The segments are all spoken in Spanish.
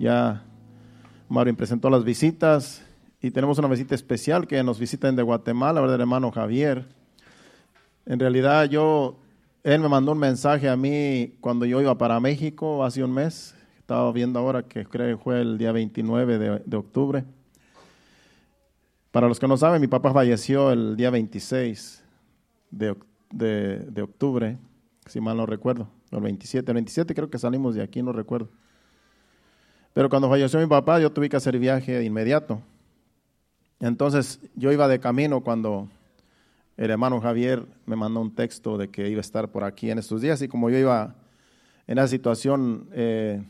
Ya Marvin presentó las visitas y tenemos una visita especial que nos visitan de Guatemala, ¿verdad? El hermano Javier. En realidad yo, él me mandó un mensaje a mí cuando yo iba para México hace un mes. Estaba viendo ahora que creo que fue el día 29 de, de octubre. Para los que no saben, mi papá falleció el día 26 de, de, de octubre, si mal no recuerdo, el 27. El 27 creo que salimos de aquí, no recuerdo. Pero cuando falleció mi papá, yo tuve que hacer viaje de inmediato. Entonces yo iba de camino cuando el hermano Javier me mandó un texto de que iba a estar por aquí en estos días y como yo iba en esa situación, eh,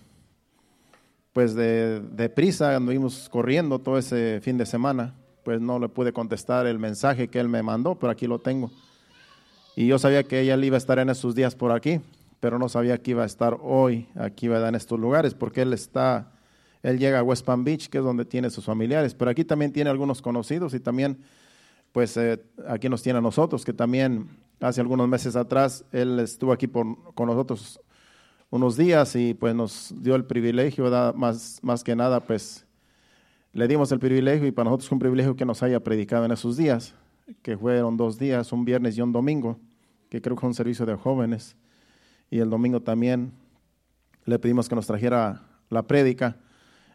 pues de, de prisa, anduvimos corriendo todo ese fin de semana, pues no le pude contestar el mensaje que él me mandó, pero aquí lo tengo. Y yo sabía que ella iba a estar en estos días por aquí, pero no sabía que iba a estar hoy aquí en estos lugares, porque él está, él llega a West Palm Beach, que es donde tiene sus familiares, pero aquí también tiene algunos conocidos y también, pues eh, aquí nos tiene a nosotros, que también hace algunos meses atrás él estuvo aquí con nosotros unos días y pues nos dio el privilegio, Más, más que nada, pues le dimos el privilegio y para nosotros fue un privilegio que nos haya predicado en esos días, que fueron dos días, un viernes y un domingo, que creo que fue un servicio de jóvenes. Y el domingo también le pedimos que nos trajera la prédica.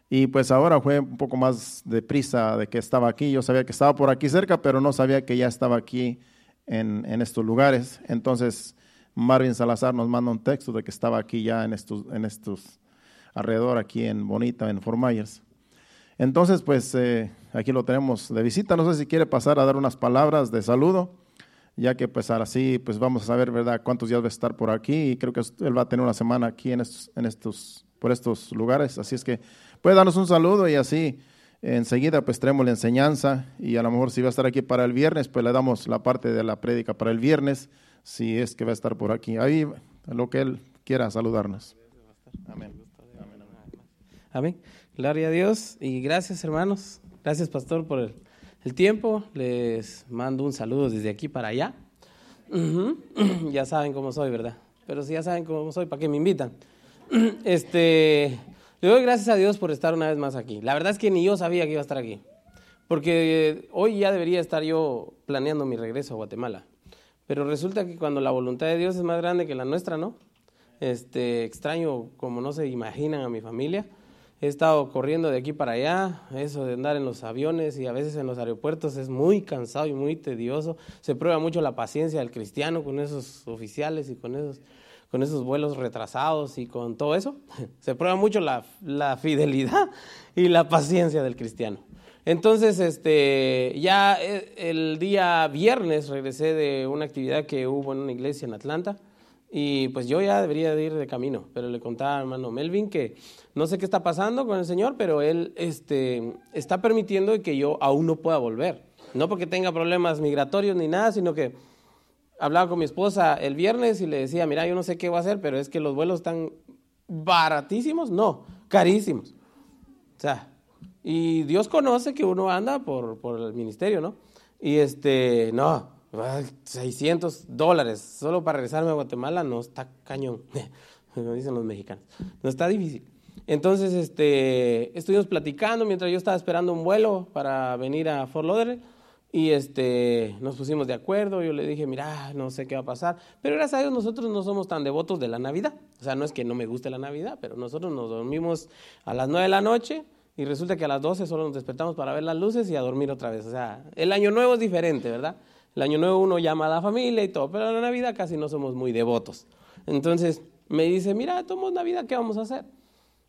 Y pues ahora fue un poco más deprisa de que estaba aquí. Yo sabía que estaba por aquí cerca, pero no sabía que ya estaba aquí en, en estos lugares. Entonces Marvin Salazar nos manda un texto de que estaba aquí ya en estos, en estos alrededor, aquí en Bonita, en Fort Myers. Entonces, pues eh, aquí lo tenemos de visita. No sé si quiere pasar a dar unas palabras de saludo, ya que pues ahora sí, pues vamos a saber, ¿verdad?, cuántos días va a estar por aquí. Y creo que él va a tener una semana aquí en estos, en estos, por estos lugares. Así es que puede darnos un saludo y así enseguida pues traemos la enseñanza y a lo mejor si va a estar aquí para el viernes, pues le damos la parte de la prédica para el viernes, si es que va a estar por aquí. Ahí lo que él quiera saludarnos. Amén. Amén. Gloria a Dios y gracias hermanos. Gracias pastor por el, tiempo. Les mando un saludo desde aquí para allá. Ya saben cómo soy, ¿verdad? Pero si ya saben cómo soy, ¿para qué me invitan? Este, le doy gracias a Dios por estar una vez más aquí. La verdad es que ni yo sabía que iba a estar aquí. Porque hoy ya debería estar yo planeando mi regreso a Guatemala. Pero resulta que cuando la voluntad de Dios es más grande que la nuestra, ¿no? Este, extraño como no se imaginan a mi familia. He estado corriendo de aquí para allá, eso de andar en los aviones y a veces en los aeropuertos es muy cansado y muy tedioso. Se prueba mucho la paciencia del cristiano con esos oficiales y con esos, con esos vuelos retrasados y con todo eso. Se prueba mucho la, fidelidad y la paciencia del cristiano. Entonces, este, ya eh, el día viernes regresé de una actividad que hubo en una iglesia en Atlanta y pues yo ya debería de ir de camino, pero le contaba a hermano Melvin que no sé qué está pasando con el Señor, pero Él este, está permitiendo que yo aún no pueda volver. No porque tenga problemas migratorios ni nada, sino que hablaba con mi esposa el viernes y le decía, mira, yo no sé qué voy a hacer, pero es que los vuelos están baratísimos, no, carísimos. O sea, y Dios conoce que uno anda por, por el ministerio, ¿no? Y este, no, 600 dólares solo para regresarme a Guatemala no está cañón, como dicen los mexicanos, no está difícil. Entonces, este, estuvimos platicando mientras yo estaba esperando un vuelo para venir a Fort Lauderdale y este, nos pusimos de acuerdo. Yo le dije, mira, no sé qué va a pasar. Pero gracias a Dios nosotros no somos tan devotos de la Navidad. O sea, no es que no me guste la Navidad, pero nosotros nos dormimos a las 9 de la noche y resulta que a las 12 solo nos despertamos para ver las luces y a dormir otra vez. O sea, el año nuevo es diferente, ¿verdad? El año nuevo uno llama a la familia y todo, pero en la Navidad casi no somos muy devotos. Entonces me dice, mira, tomamos Navidad, ¿qué vamos a hacer?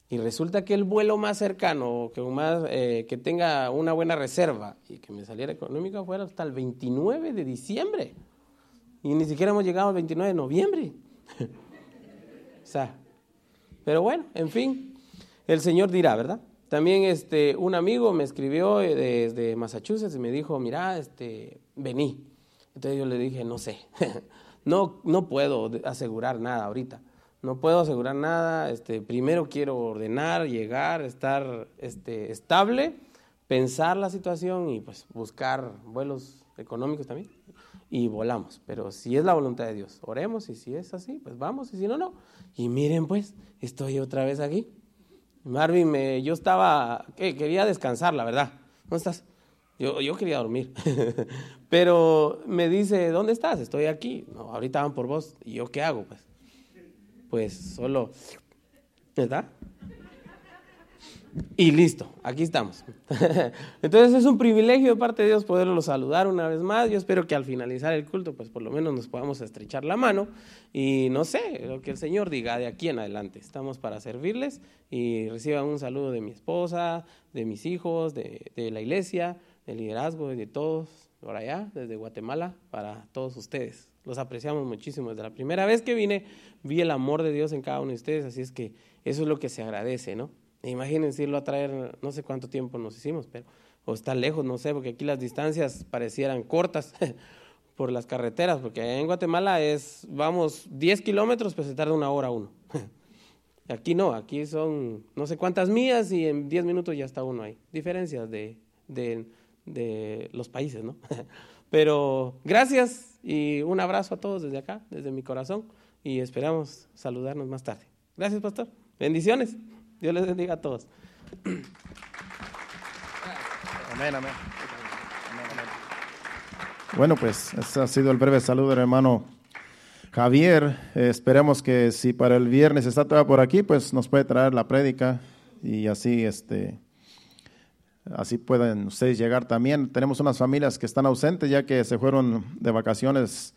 Y resulta que el vuelo más cercano, que, más, eh, que tenga una buena reserva y que me saliera económico fuera hasta el 29 de diciembre. Y ni siquiera hemos llegado al 29 de noviembre. o sea, pero bueno, en fin, el Señor dirá, ¿verdad? También este, un amigo me escribió eh, desde Massachusetts y me dijo, mira, este, vení. Entonces yo le dije, no sé, no, no puedo asegurar nada ahorita. No puedo asegurar nada. Este, primero quiero ordenar, llegar, estar este, estable, pensar la situación y pues buscar vuelos económicos también. Y volamos. Pero si es la voluntad de Dios, oremos y si es así, pues vamos y si no, no. Y miren pues, estoy otra vez aquí. Marvin, me, yo estaba, quería descansar, la verdad. ¿Dónde estás? Yo, yo quería dormir. Pero me dice, ¿dónde estás? Estoy aquí. No, ahorita van por vos. ¿Y yo qué hago? Pues, pues solo, ¿verdad? Y listo, aquí estamos. Entonces es un privilegio de parte de Dios poderlo saludar una vez más. Yo espero que al finalizar el culto, pues por lo menos nos podamos estrechar la mano y no sé, lo que el Señor diga de aquí en adelante. Estamos para servirles y reciban un saludo de mi esposa, de mis hijos, de, de la iglesia, del liderazgo, de todos por allá, desde Guatemala, para todos ustedes. Los apreciamos muchísimo. Desde la primera vez que vine, vi el amor de Dios en cada uno de ustedes, así es que eso es lo que se agradece, ¿no? Imagínense irlo a traer, no sé cuánto tiempo nos hicimos, pero, o está lejos, no sé, porque aquí las distancias parecieran cortas por las carreteras, porque en Guatemala es, vamos, 10 kilómetros, pues se tarda una hora uno. Aquí no, aquí son no sé cuántas millas y en 10 minutos ya está uno ahí. Diferencias de, de, de los países, ¿no? Pero gracias y un abrazo a todos desde acá, desde mi corazón, y esperamos saludarnos más tarde. Gracias, pastor. Bendiciones. Dios les bendiga a todos. Amén, amén. Bueno, pues ese ha sido el breve saludo del hermano Javier. esperemos que si para el viernes está todavía por aquí, pues nos puede traer la prédica y así este así pueden ustedes llegar también. Tenemos unas familias que están ausentes ya que se fueron de vacaciones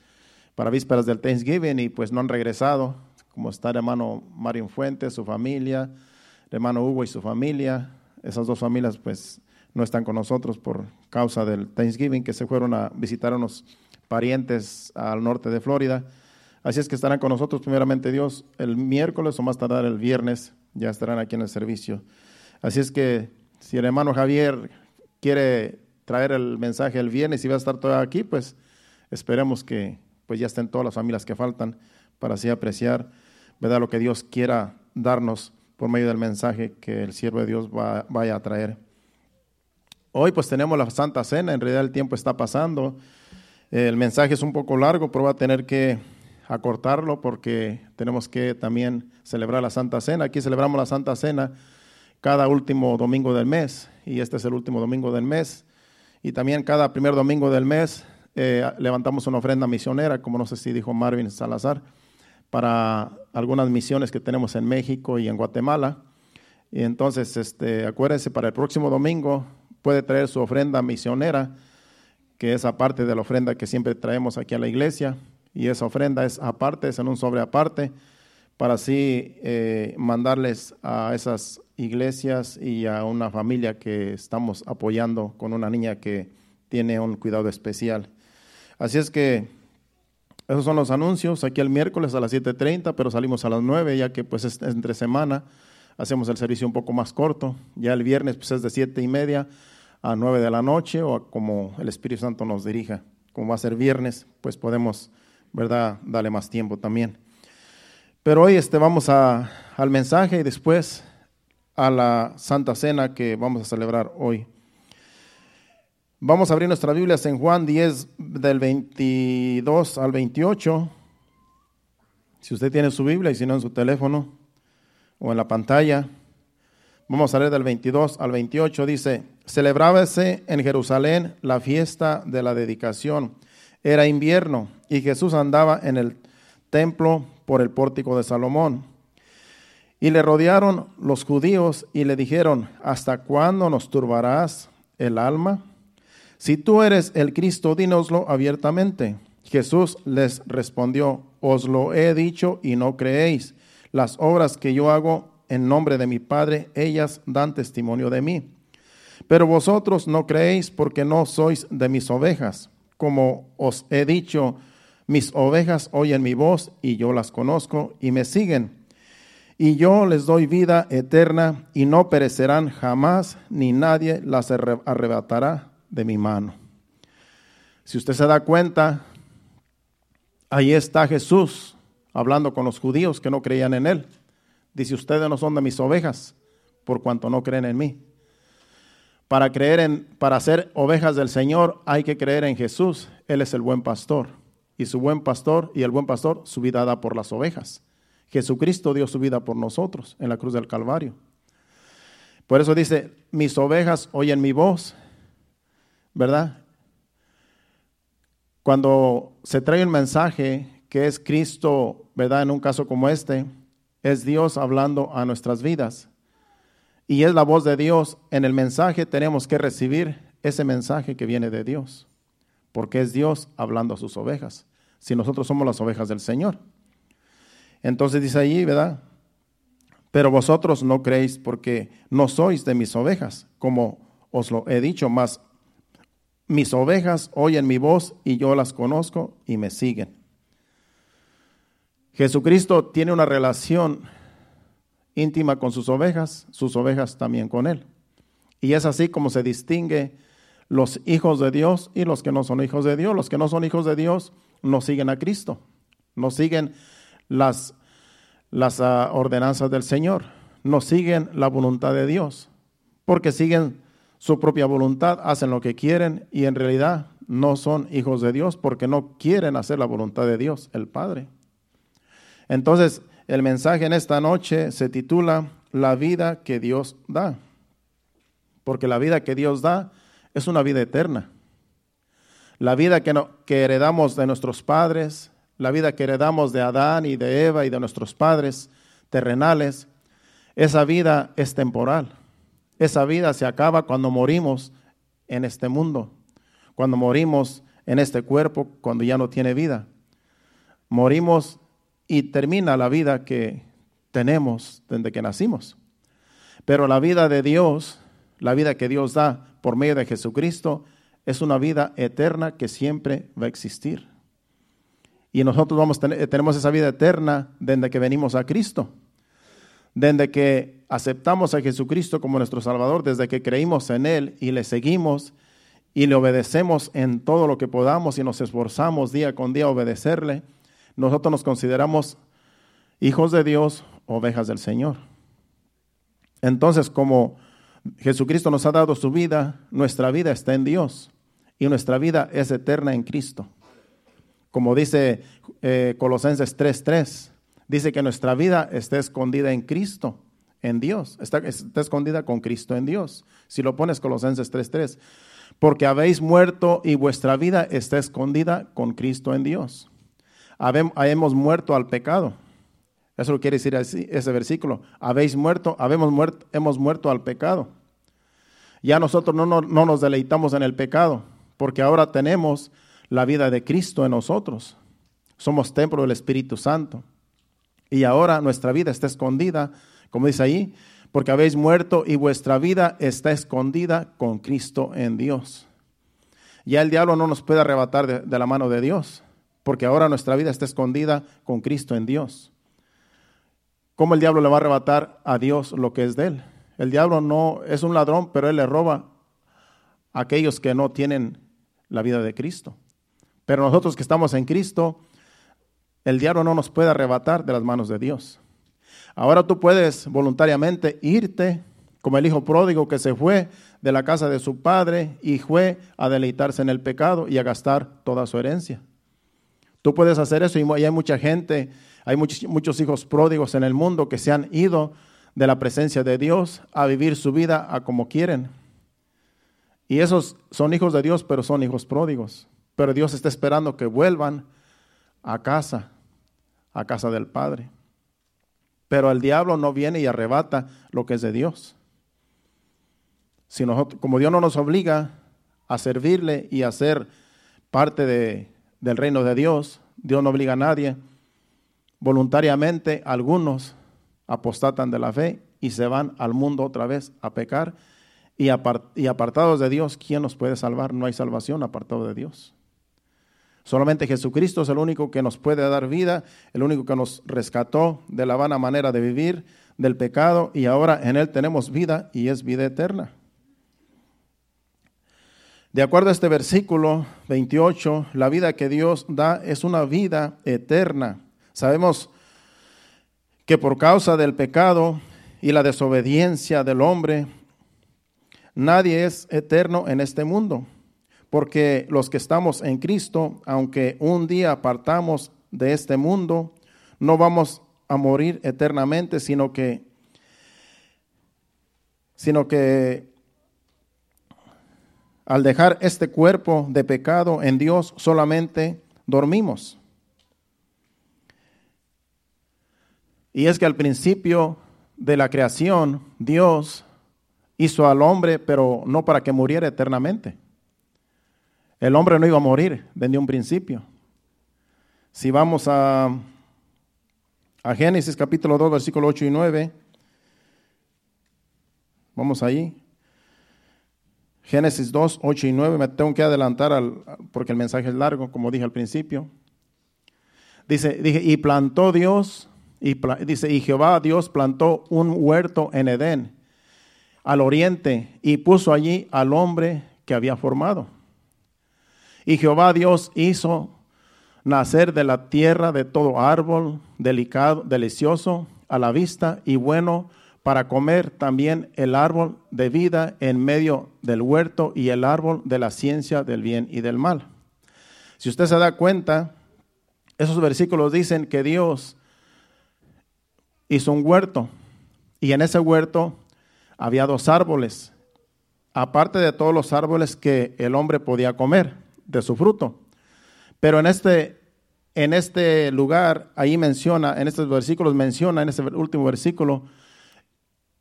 para vísperas del Thanksgiving y pues no han regresado, como está el hermano Mario Fuentes, su familia, hermano Hugo y su familia. Esas dos familias pues no están con nosotros por causa del Thanksgiving, que se fueron a visitar a unos parientes al norte de Florida. Así es que estarán con nosotros primeramente Dios el miércoles o más tardar el viernes, ya estarán aquí en el servicio. Así es que si el hermano Javier quiere traer el mensaje el viernes y va a estar todo aquí, pues esperemos que pues ya estén todas las familias que faltan para así apreciar, ¿verdad? Lo que Dios quiera darnos por medio del mensaje que el siervo de Dios va, vaya a traer. Hoy pues tenemos la Santa Cena, en realidad el tiempo está pasando. El mensaje es un poco largo, pero va a tener que acortarlo porque tenemos que también celebrar la Santa Cena. Aquí celebramos la Santa Cena cada último domingo del mes y este es el último domingo del mes. Y también cada primer domingo del mes eh, levantamos una ofrenda misionera, como no sé si dijo Marvin Salazar para algunas misiones que tenemos en México y en Guatemala. Y entonces, este, acuérdense, para el próximo domingo puede traer su ofrenda misionera, que es aparte de la ofrenda que siempre traemos aquí a la iglesia. Y esa ofrenda es aparte, es en un sobre aparte, para así eh, mandarles a esas iglesias y a una familia que estamos apoyando con una niña que tiene un cuidado especial. Así es que esos son los anuncios. Aquí el miércoles a las 7.30, pero salimos a las 9, ya que pues es entre semana. Hacemos el servicio un poco más corto. Ya el viernes pues es de 7 y media a 9 de la noche o como el Espíritu Santo nos dirija. Como va a ser viernes, pues podemos, ¿verdad?, darle más tiempo también. Pero hoy este, vamos a, al mensaje y después a la Santa Cena que vamos a celebrar hoy. Vamos a abrir nuestra Biblia en Juan 10 del 22 al 28. Si usted tiene su Biblia y si no en su teléfono o en la pantalla. Vamos a leer del 22 al 28. Dice, celebrábase en Jerusalén la fiesta de la dedicación. Era invierno y Jesús andaba en el templo por el pórtico de Salomón. Y le rodearon los judíos y le dijeron, ¿hasta cuándo nos turbarás el alma? Si tú eres el Cristo, dínoslo abiertamente. Jesús les respondió, os lo he dicho y no creéis. Las obras que yo hago en nombre de mi Padre, ellas dan testimonio de mí. Pero vosotros no creéis porque no sois de mis ovejas. Como os he dicho, mis ovejas oyen mi voz y yo las conozco y me siguen. Y yo les doy vida eterna y no perecerán jamás, ni nadie las arrebatará de mi mano. Si usted se da cuenta, ahí está Jesús hablando con los judíos que no creían en él. Dice, ustedes no son de mis ovejas, por cuanto no creen en mí. Para creer en, para ser ovejas del Señor hay que creer en Jesús. Él es el buen pastor. Y su buen pastor y el buen pastor su vida da por las ovejas. Jesucristo dio su vida por nosotros en la cruz del Calvario. Por eso dice, mis ovejas oyen mi voz, ¿verdad? Cuando se trae un mensaje que es Cristo, ¿verdad? En un caso como este, es Dios hablando a nuestras vidas. Y es la voz de Dios. En el mensaje tenemos que recibir ese mensaje que viene de Dios, porque es Dios hablando a sus ovejas, si nosotros somos las ovejas del Señor. Entonces dice allí, ¿verdad? Pero vosotros no creéis porque no sois de mis ovejas, como os lo he dicho, más mis ovejas oyen mi voz y yo las conozco y me siguen. Jesucristo tiene una relación íntima con sus ovejas, sus ovejas también con él. Y es así como se distingue los hijos de Dios y los que no son hijos de Dios. Los que no son hijos de Dios no siguen a Cristo, no siguen las, las ah, ordenanzas del Señor, no siguen la voluntad de Dios, porque siguen su propia voluntad, hacen lo que quieren y en realidad no son hijos de Dios porque no quieren hacer la voluntad de Dios, el Padre. Entonces, el mensaje en esta noche se titula La vida que Dios da. Porque la vida que Dios da es una vida eterna. La vida que, que heredamos de nuestros padres, la vida que heredamos de Adán y de Eva y de nuestros padres terrenales, esa vida es temporal. Esa vida se acaba cuando morimos en este mundo, cuando morimos en este cuerpo, cuando ya no tiene vida. Morimos y termina la vida que tenemos desde que nacimos. Pero la vida de Dios, la vida que Dios da por medio de Jesucristo, es una vida eterna que siempre va a existir. Y nosotros vamos tenemos esa vida eterna desde que venimos a Cristo. Desde que aceptamos a Jesucristo como nuestro Salvador, desde que creímos en Él y le seguimos y le obedecemos en todo lo que podamos y nos esforzamos día con día a obedecerle, nosotros nos consideramos hijos de Dios, ovejas del Señor. Entonces, como Jesucristo nos ha dado su vida, nuestra vida está en Dios y nuestra vida es eterna en Cristo. Como dice eh, Colosenses 3:3, dice que nuestra vida está escondida en Cristo, en Dios, está, escondida con Cristo en Dios. Si lo pones Colosenses 3:3, porque habéis muerto y vuestra vida está escondida con Cristo en Dios hemos muerto al pecado. Eso lo quiere decir ese versículo. Habéis muerto, habemos muerto, hemos muerto al pecado. Ya nosotros no, no, no nos deleitamos en el pecado, porque ahora tenemos la vida de Cristo en nosotros. Somos templo del Espíritu Santo. Y ahora nuestra vida está escondida, como dice ahí, porque habéis muerto y vuestra vida está escondida con Cristo en Dios. Ya el diablo no nos puede arrebatar de la mano de Dios porque ahora nuestra vida está escondida con Cristo en Dios. ¿Cómo el diablo le va a arrebatar a Dios lo que es de él? El diablo no es un ladrón, pero él le roba a aquellos que no tienen la vida de Cristo. Pero nosotros que estamos en Cristo, el diablo no nos puede arrebatar de las manos de Dios. Ahora tú puedes voluntariamente irte como el hijo pródigo que se fue de la casa de su padre y fue a deleitarse en el pecado y a gastar toda su herencia. Tú puedes hacer eso y hay mucha gente, hay muchos, hijos pródigos en el mundo que se han ido de la presencia de Dios a vivir su vida a como quieren. Y esos son hijos de Dios, pero son hijos pródigos. Pero Dios está esperando que vuelvan a casa, a casa del Padre. Pero el diablo no viene y arrebata lo que es de Dios. Si como Dios no nos obliga a servirle y a ser parte de, del reino de Dios. Dios no obliga a nadie. Voluntariamente algunos apostatan de la fe y se van al mundo otra vez a pecar. Y apartados de Dios, ¿quién nos puede salvar? No hay salvación apartado de Dios. Solamente Jesucristo es el único que nos puede dar vida, el único que nos rescató de la vana manera de vivir, del pecado, y ahora en Él tenemos vida y es vida eterna. De acuerdo a este versículo 28, la vida que Dios da es una vida eterna. Sabemos que por causa del pecado y la desobediencia del hombre, nadie es eterno en este mundo, porque los que estamos en Cristo, aunque un día apartamos de este mundo, no vamos a morir eternamente, sino que sino que al dejar este cuerpo de pecado en Dios solamente dormimos. Y es que al principio de la creación Dios hizo al hombre, pero no para que muriera eternamente. El hombre no iba a morir desde un principio. Si vamos a, a Génesis capítulo 2, versículo 8 y 9, vamos ahí. Génesis 2, 8 y 9, me tengo que adelantar porque el mensaje es largo, como dije al principio. Dice, dije, y plantó Dios, y dice, y Jehová Dios plantó un huerto en Edén, al oriente, y puso allí al hombre que había formado. Y Jehová Dios hizo nacer de la tierra de todo árbol delicado, delicioso a la vista y bueno para comer también el árbol de vida en medio del huerto y el árbol de la ciencia del bien y del mal. Si usted se da cuenta, esos versículos dicen que Dios hizo un huerto y en ese huerto había dos árboles, aparte de todos los árboles que el hombre podía comer de su fruto. Pero en este, en este lugar, ahí menciona, en estos versículos menciona, en este último versículo,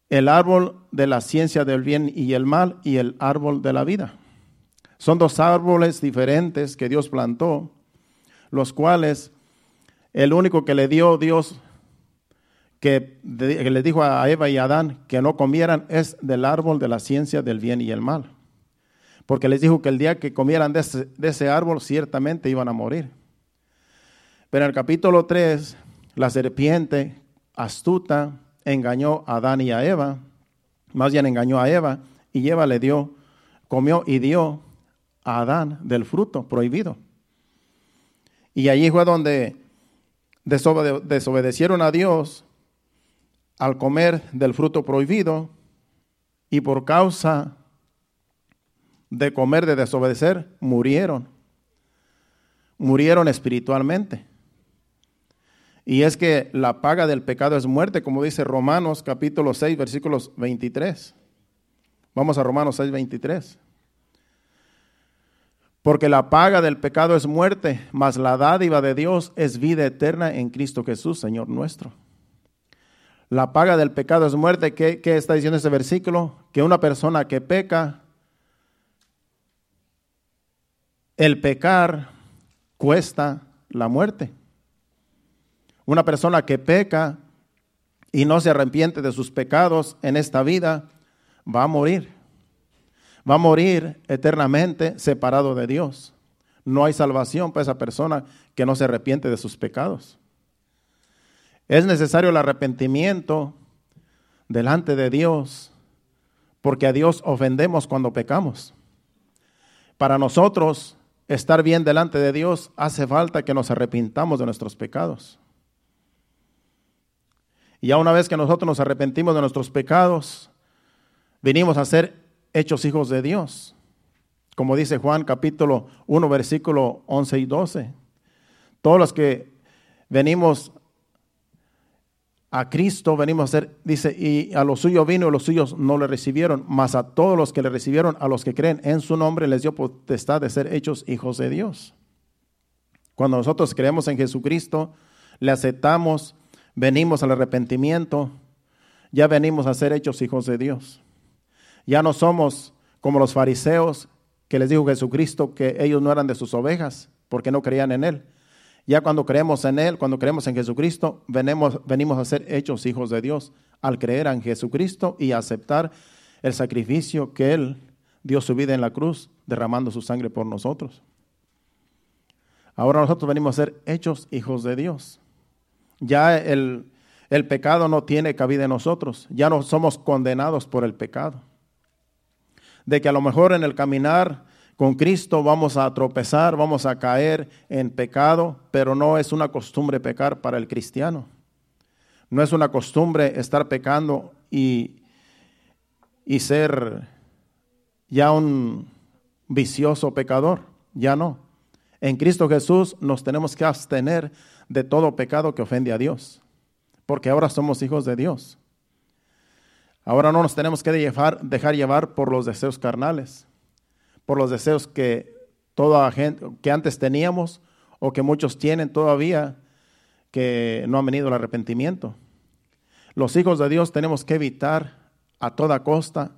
el árbol de la ciencia del bien y el mal y el árbol de la vida. Son dos árboles diferentes que Dios plantó, los cuales el único que le dio Dios, que, le les dijo a Eva y a Adán que no comieran, es del árbol de la ciencia del bien y el mal. Porque les dijo que el día que comieran de ese, árbol, ciertamente iban a morir. Pero en el capítulo 3, la serpiente astuta, engañó a Adán y a Eva, más bien engañó a Eva, y Eva le dio, comió y dio a Adán del fruto prohibido. Y allí fue donde desobedecieron a Dios al comer del fruto prohibido y por causa de comer, de desobedecer, murieron. Murieron espiritualmente. Y es que la paga del pecado es muerte, como dice Romanos capítulo 6, versículos 23. Vamos a Romanos 6, 23. Porque la paga del pecado es muerte, mas la dádiva de Dios es vida eterna en Cristo Jesús, Señor nuestro. La paga del pecado es muerte. ¿Qué, qué está diciendo ese versículo? Que una persona que peca, el pecar cuesta la muerte. Una persona que peca y no se arrepiente de sus pecados en esta vida, va a morir. Va a morir eternamente separado de Dios. No hay salvación para esa persona que no se arrepiente de sus pecados. Es necesario el arrepentimiento delante de Dios, porque a Dios ofendemos cuando pecamos. Para nosotros estar bien delante de Dios hace falta que nos arrepintamos de nuestros pecados. Y ya una vez que nosotros nos arrepentimos de nuestros pecados, venimos a ser hechos hijos de Dios. Como dice Juan capítulo 1, versículo 11 y 12. Todos los que venimos a Cristo, venimos a ser, dice, y a los suyos vino y los suyos no le recibieron, mas a todos los que le recibieron, a los que creen en su nombre, les dio potestad de ser hechos hijos de Dios. Cuando nosotros creemos en Jesucristo, le aceptamos venimos al arrepentimiento, ya venimos a ser hechos hijos de Dios. Ya no somos como los fariseos que les dijo Jesucristo que ellos no eran de sus ovejas porque no creían en Él. Ya cuando creemos en Él, cuando creemos en Jesucristo, venimos, venimos a ser hechos hijos de Dios al creer en Jesucristo y aceptar el sacrificio que Él dio su vida en la cruz, derramando su sangre por nosotros. Ahora nosotros venimos a ser hechos hijos de Dios. Ya el, pecado no tiene cabida en nosotros, ya no somos condenados por el pecado. De que a lo mejor en el caminar con Cristo vamos a tropezar, vamos a caer en pecado, pero no es una costumbre pecar para el cristiano. No es una costumbre estar pecando y, y ser ya un vicioso pecador, ya no. En Cristo Jesús nos tenemos que abstener de todo pecado que ofende a Dios, porque ahora somos hijos de Dios. Ahora no nos tenemos que dejar, dejar llevar por los deseos carnales, por los deseos que toda gente que antes teníamos o que muchos tienen todavía que no han venido al arrepentimiento. Los hijos de Dios tenemos que evitar a toda costa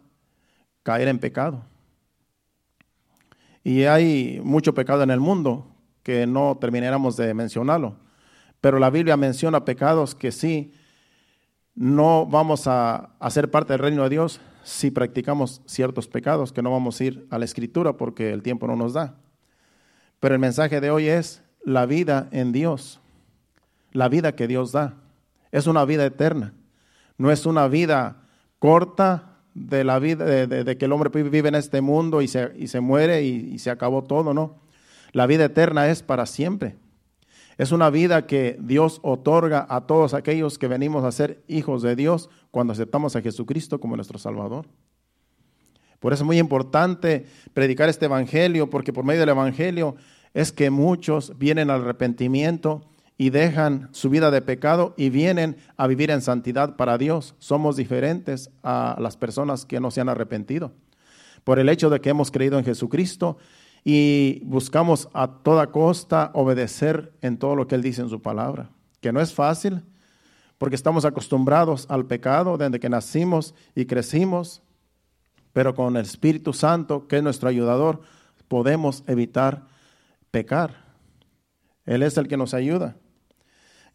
caer en pecado. Y hay mucho pecado en el mundo que no termináramos de mencionarlo. Pero la Biblia menciona pecados que sí no vamos a hacer parte del reino de Dios si practicamos ciertos pecados, que no vamos a ir a la escritura porque el tiempo no nos da. Pero el mensaje de hoy es la vida en Dios, la vida que Dios da. Es una vida eterna, no es una vida corta de la vida, de, que el hombre vive en este mundo y se, y se muere y, y se acabó todo, no. La vida eterna es para siempre. Es una vida que Dios otorga a todos aquellos que venimos a ser hijos de Dios cuando aceptamos a Jesucristo como nuestro Salvador. Por eso es muy importante predicar este Evangelio, porque por medio del Evangelio es que muchos vienen al arrepentimiento y dejan su vida de pecado y vienen a vivir en santidad para Dios. Somos diferentes a las personas que no se han arrepentido. Por el hecho de que hemos creído en Jesucristo y buscamos a toda costa obedecer en todo lo que Él dice en su palabra, que no es fácil, porque estamos acostumbrados al pecado desde que nacimos y crecimos, pero con el Espíritu Santo, que es nuestro ayudador, podemos evitar pecar. Él es el que nos ayuda.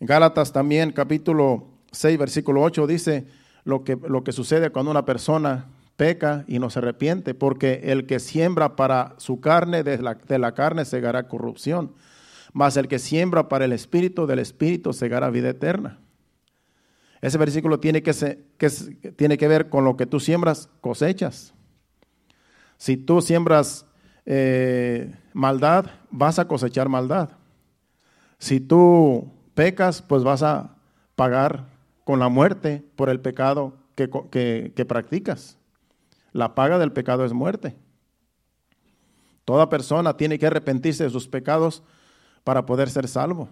En Gálatas también, capítulo 6, versículo 8, dice lo que, lo que sucede cuando una persona peca y no se arrepiente, porque el que siembra para su carne, de la, de la carne segará corrupción, mas el que siembra para el espíritu, del espíritu segará vida eterna. Ese versículo tiene que, que, tiene que ver con lo que tú siembras, cosechas. Si tú siembras eh, maldad, vas a cosechar maldad. Si tú pecas, pues vas a pagar con la muerte por el pecado que, que practicas. La paga del pecado es muerte. Toda persona tiene que arrepentirse de sus pecados para poder ser salvo.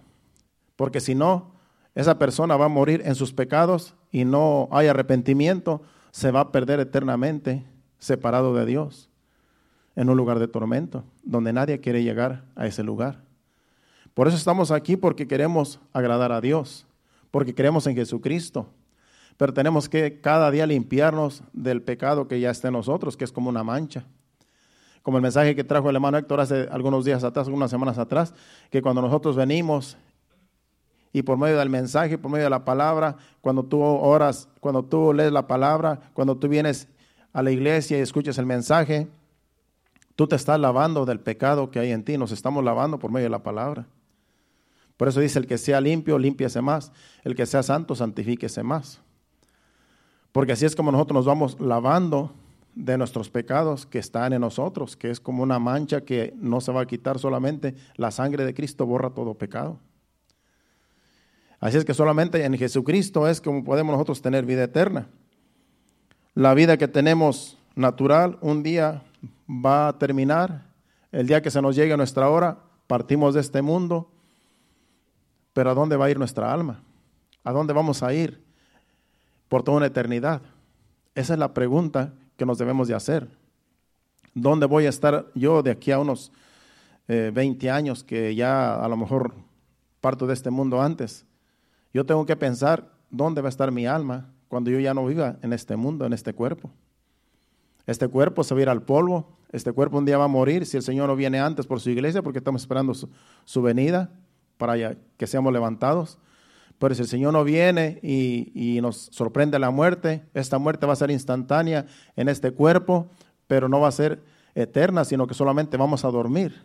Porque si no, esa persona va a morir en sus pecados y no hay arrepentimiento, se va a perder eternamente separado de Dios en un lugar de tormento, donde nadie quiere llegar a ese lugar. Por eso estamos aquí, porque queremos agradar a Dios, porque creemos en Jesucristo, pero tenemos que cada día limpiarnos del pecado que ya está en nosotros, que es como una mancha. Como el mensaje que trajo el hermano Héctor hace algunos días atrás, algunas semanas atrás, que cuando nosotros venimos y por medio del mensaje, por medio de la palabra, cuando tú oras, cuando tú lees la palabra, cuando tú vienes a la iglesia y escuchas el mensaje, tú te estás lavando del pecado que hay en ti, nos estamos lavando por medio de la palabra. Por eso dice, el que sea limpio, límpiese más, el que sea santo, santifíquese más. Porque así es como nosotros nos vamos lavando de nuestros pecados que están en nosotros, que es como una mancha que no se va a quitar solamente. La sangre de Cristo borra todo pecado. Así es que solamente en Jesucristo es como podemos nosotros tener vida eterna. La vida que tenemos natural un día va a terminar. El día que se nos llegue nuestra hora, partimos de este mundo. Pero ¿a dónde va a ir nuestra alma? ¿A dónde vamos a ir? Por toda una eternidad? Esa es la pregunta que nos debemos de hacer. ¿Dónde voy a estar yo de aquí a unos 20 eh, años que ya a lo mejor parto de este mundo antes? Yo tengo que pensar dónde va a estar mi alma cuando yo ya no viva en este mundo, en este cuerpo. Este cuerpo se va a ir al polvo, este cuerpo un día va a morir si el Señor no viene antes por su iglesia, porque estamos esperando su, su venida para que seamos levantados. Pero si el Señor no viene y, nos sorprende la muerte, esta muerte va a ser instantánea en este cuerpo, pero no va a ser eterna, sino que solamente vamos a dormir.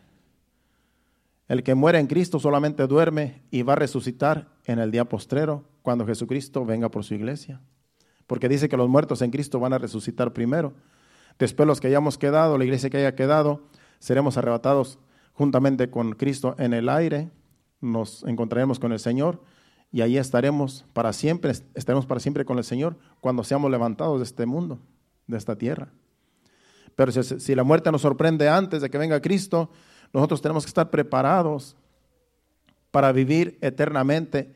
El que muere en Cristo solamente duerme y va a resucitar en el día postrero, cuando Jesucristo venga por su iglesia. Porque dice que los muertos en Cristo van a resucitar primero. Después los que hayamos quedado, la iglesia que haya quedado, seremos arrebatados juntamente con Cristo en el aire, nos encontraremos con el Señor y ahí estaremos para siempre, estaremos para siempre con el Señor cuando seamos levantados de este mundo, de esta tierra. Pero si, la muerte nos sorprende antes de que venga Cristo, nosotros tenemos que estar preparados para vivir eternamente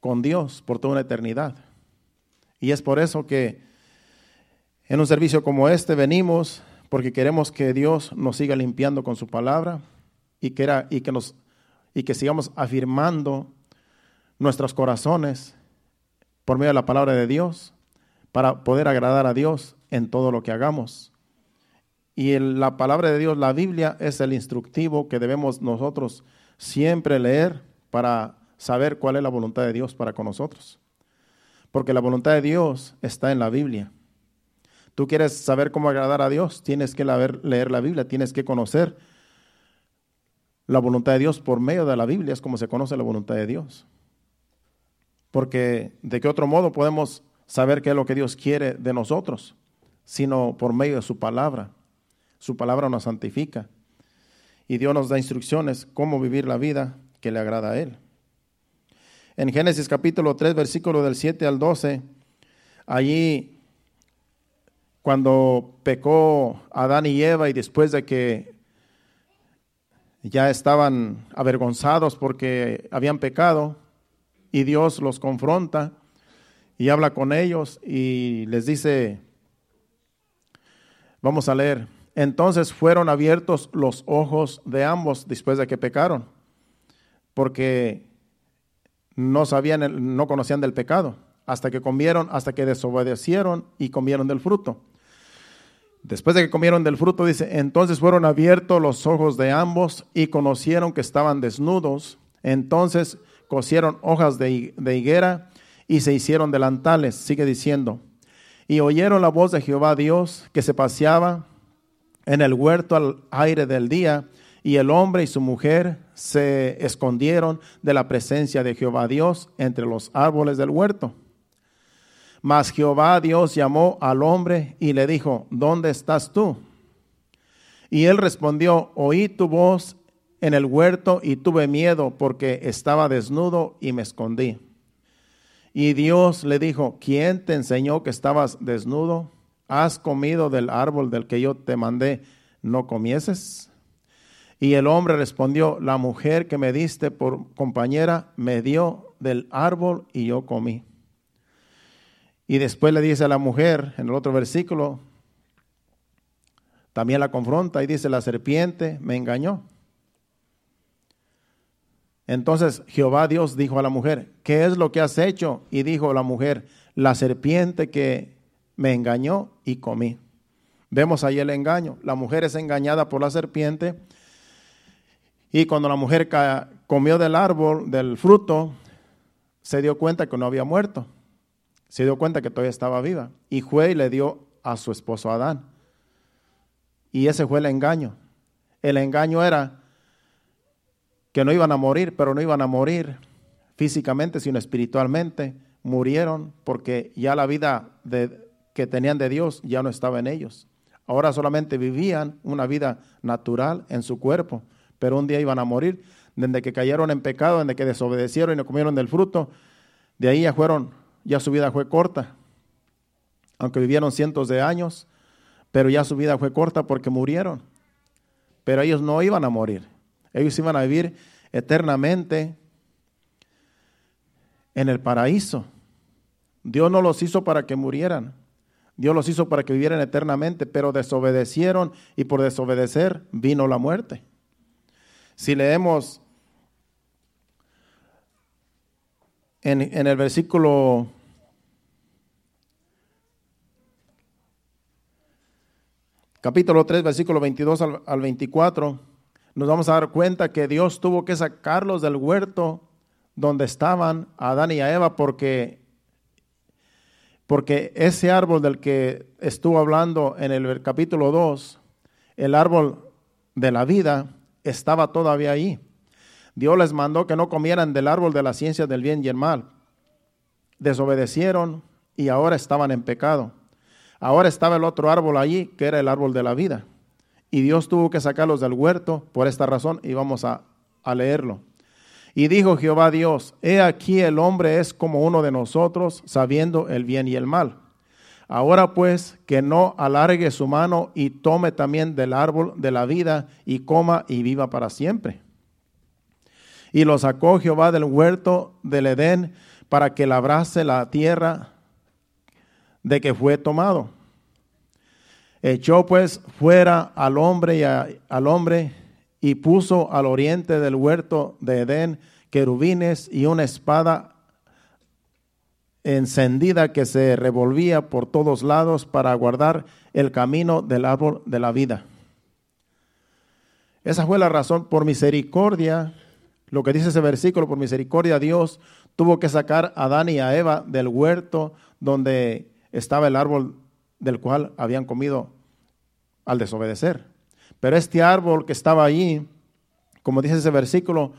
con Dios por toda una eternidad. Y es por eso que en un servicio como este venimos porque queremos que Dios nos siga limpiando con su palabra y que, y que, nos, y que sigamos afirmando nuestros corazones por medio de la palabra de Dios para poder agradar a Dios en todo lo que hagamos. Y la palabra de Dios, la Biblia, es el instructivo que debemos nosotros siempre leer para saber cuál es la voluntad de Dios para con nosotros. Porque la voluntad de Dios está en la Biblia. Tú quieres saber cómo agradar a Dios, tienes que leer la Biblia, tienes que conocer la voluntad de Dios por medio de la Biblia, es como se conoce la voluntad de Dios. Porque de qué otro modo podemos saber qué es lo que Dios quiere de nosotros, sino por medio de su palabra. Su palabra nos santifica. Y Dios nos da instrucciones cómo vivir la vida que le agrada a Él. En Génesis capítulo 3, versículo del 7 al 12, allí cuando pecó Adán y Eva y después de que ya estaban avergonzados porque habían pecado y Dios los confronta y habla con ellos y les dice, vamos a leer, entonces fueron abiertos los ojos de ambos después de que pecaron, porque no sabían, no conocían del pecado, hasta que comieron, hasta que desobedecieron y comieron del fruto. Después de que comieron del fruto, dice, entonces fueron abiertos los ojos de ambos y conocieron que estaban desnudos. Entonces cosieron hojas de, de higuera y se hicieron delantales. Sigue diciendo, y oyeron la voz de Jehová Dios que se paseaba en el huerto al aire del día, y el hombre y su mujer se escondieron de la presencia de Jehová Dios entre los árboles del huerto. Mas Jehová Dios llamó al hombre y le dijo, ¿dónde estás tú? Y él respondió, oí tu voz en el huerto y tuve miedo porque estaba desnudo y me escondí. Y Dios le dijo, ¿quién te enseñó que estabas desnudo? ¿Has comido del árbol del que yo te mandé, no comieses? Y el hombre respondió, la mujer que me diste por compañera me dio del árbol y yo comí. Y después le dice a la mujer, en el otro versículo, también la confronta y dice, la serpiente me engañó. Entonces Jehová Dios dijo a la mujer, ¿qué es lo que has hecho? Y dijo la mujer, la serpiente que me engañó y comí. Vemos ahí el engaño. La mujer es engañada por la serpiente y cuando la mujer comió del árbol, del fruto, se dio cuenta que no había muerto. Se dio cuenta que todavía estaba viva. Y fue y le dio a su esposo Adán. Y ese fue el engaño. El engaño era que no iban a morir, pero no iban a morir físicamente, sino espiritualmente. Murieron porque ya la vida que tenían de Dios ya no estaba en ellos. Ahora solamente vivían una vida natural en su cuerpo, pero un día iban a morir. Desde que cayeron en pecado, desde que desobedecieron y no comieron del fruto, de ahí ya fueron, ya su vida fue corta. Aunque vivieron cientos de años, pero ya su vida fue corta porque murieron. Pero ellos no iban a morir. Ellos iban a vivir eternamente en el paraíso. Dios no los hizo para que murieran. Dios los hizo para que vivieran eternamente, pero desobedecieron y por desobedecer vino la muerte. Si leemos en, el versículo capítulo 3, versículo 22 al, al 24, nos vamos a dar cuenta que Dios tuvo que sacarlos del huerto donde estaban Adán y a Eva porque, porque ese árbol del que estuvo hablando en el capítulo 2, el árbol de la vida, estaba todavía ahí. Dios les mandó que no comieran del árbol de la ciencia del bien y el mal. Desobedecieron y ahora estaban en pecado. Ahora estaba el otro árbol allí, que era el árbol de la vida y Dios tuvo que sacarlos del huerto por esta razón y vamos a, leerlo. Y dijo Jehová Dios, he aquí el hombre es como uno de nosotros, sabiendo el bien y el mal. Ahora pues que no alargue su mano y tome también del árbol de la vida y coma y viva para siempre. Y lo sacó Jehová del huerto del Edén para que labrase la tierra, de que fue tomado. Echó pues fuera al hombre y al hombre y puso al oriente del huerto de Edén querubines y una espada encendida que se revolvía por todos lados para guardar el camino del árbol de la vida. Esa fue la razón por misericordia, lo que dice ese versículo, por misericordia Dios tuvo que sacar a Adán y a Eva del huerto donde estaba el árbol del cual habían comido al desobedecer. Pero este árbol que estaba allí, como dice ese versículo,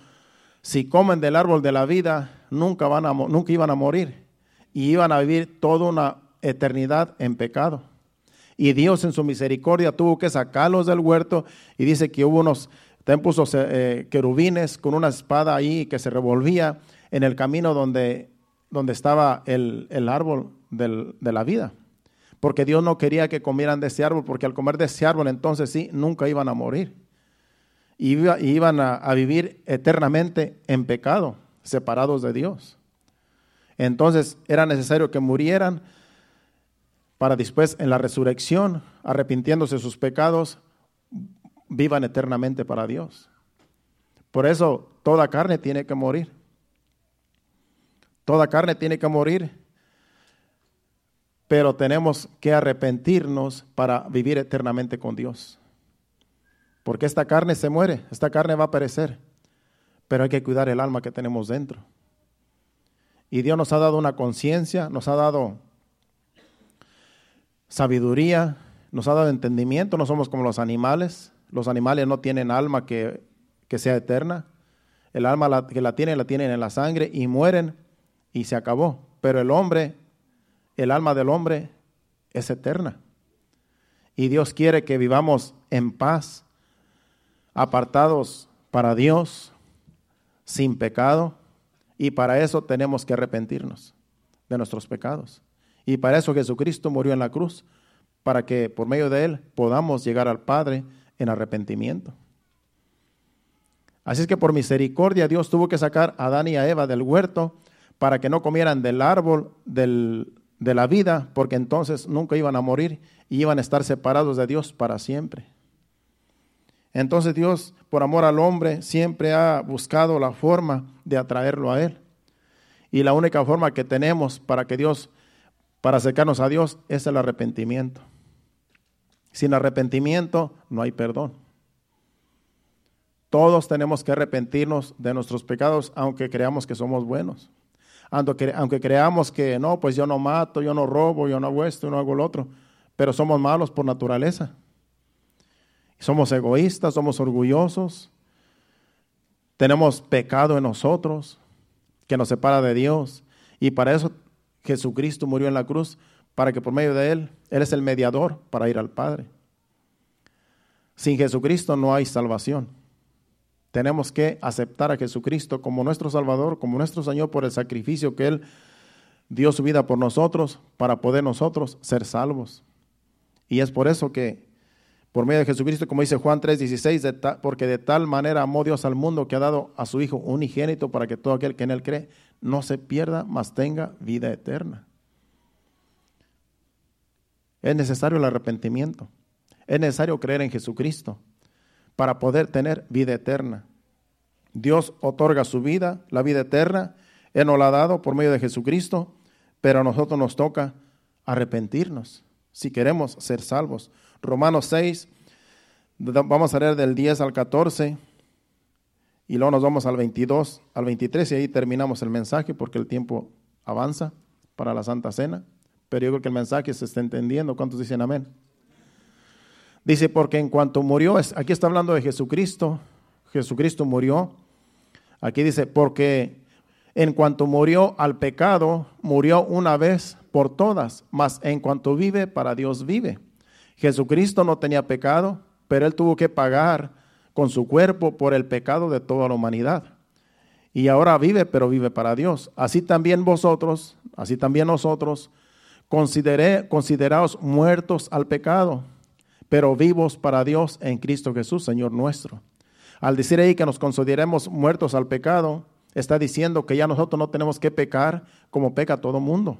si comen del árbol de la vida, nunca, van a, nunca iban a morir y iban a vivir toda una eternidad en pecado. Y Dios en su misericordia tuvo que sacarlos del huerto y dice que hubo unos, también puso eh, querubines con una espada ahí que se revolvía en el camino donde, donde estaba el, árbol de la vida. Porque Dios no quería que comieran de ese árbol, porque al comer de ese árbol entonces sí, nunca iban a morir. Iban a vivir eternamente en pecado, separados de Dios. Entonces era necesario que murieran para después en la resurrección, arrepintiéndose de sus pecados, vivan eternamente para Dios. Por eso toda carne tiene que morir. Toda carne tiene que morir, pero tenemos que arrepentirnos para vivir eternamente con Dios. Porque esta carne se muere, esta carne va a perecer, pero hay que cuidar el alma que tenemos dentro. Y Dios nos ha dado una conciencia, nos ha dado sabiduría, nos ha dado entendimiento, no somos como los animales. Los animales no tienen alma que, sea eterna. El alma que la tienen, la tienen en la sangre y mueren y se acabó. Pero el hombre, el alma del hombre es eterna. Y Dios quiere que vivamos en paz, apartados para Dios, sin pecado, y para eso tenemos que arrepentirnos de nuestros pecados. Y para eso Jesucristo murió en la cruz, para que por medio de Él podamos llegar al Padre en arrepentimiento. Así es que por misericordia Dios tuvo que sacar a Adán y a Eva del huerto para que no comieran del árbol de la vida, porque entonces nunca iban a morir y iban a estar separados de Dios para siempre. Entonces Dios, por amor al hombre, siempre ha buscado la forma de atraerlo a Él. Y la única forma que tenemos para que Dios, para acercarnos a Dios, es el arrepentimiento. Sin arrepentimiento no hay perdón. Todos tenemos que arrepentirnos de nuestros pecados, aunque creamos que somos buenos. Aunque, creamos que no, pues yo no mato, yo no robo, yo no hago esto, yo no hago lo otro. Pero somos malos por naturaleza. Somos egoístas, somos orgullosos. Tenemos pecado en nosotros que nos separa de Dios. Y para eso Jesucristo murió en la cruz, para que por medio de Él, Él es el mediador para ir al Padre. Sin Jesucristo no hay salvación. Tenemos que aceptar a Jesucristo como nuestro Salvador, como nuestro Señor por el sacrificio que Él dio su vida por nosotros para poder nosotros ser salvos. Y es por eso que por medio de Jesucristo, como dice Juan 3:16, porque de tal manera amó Dios al mundo que ha dado a su Hijo unigénito para que todo aquel que en Él cree no se pierda, mas tenga vida eterna. Es necesario el arrepentimiento. Es necesario creer en Jesucristo para poder tener vida eterna. Dios otorga su vida, la vida eterna. Él nos la ha dado por medio de Jesucristo, pero a nosotros nos toca arrepentirnos si queremos ser salvos. Romanos 6, vamos a leer del 10 al 14 y luego nos vamos al 22, al 23 y ahí terminamos el mensaje porque el tiempo avanza para la Santa Cena. Pero yo creo que el mensaje se está entendiendo. ¿Cuántos dicen amén? Dice, porque en cuanto murió, aquí está hablando de Jesucristo, Jesucristo murió. Aquí dice, porque en cuanto murió al pecado, murió una vez por todas, mas en cuanto vive, para Dios vive. Jesucristo no tenía pecado, pero él tuvo que pagar con su cuerpo por el pecado de toda la humanidad. Y ahora vive, pero vive para Dios. Así también vosotros, así también nosotros, consideré, consideraos muertos al pecado, pero vivos para Dios en Cristo Jesús, Señor nuestro. Al decir ahí que nos consideremos muertos al pecado, está diciendo que ya nosotros no tenemos que pecar como peca todo mundo.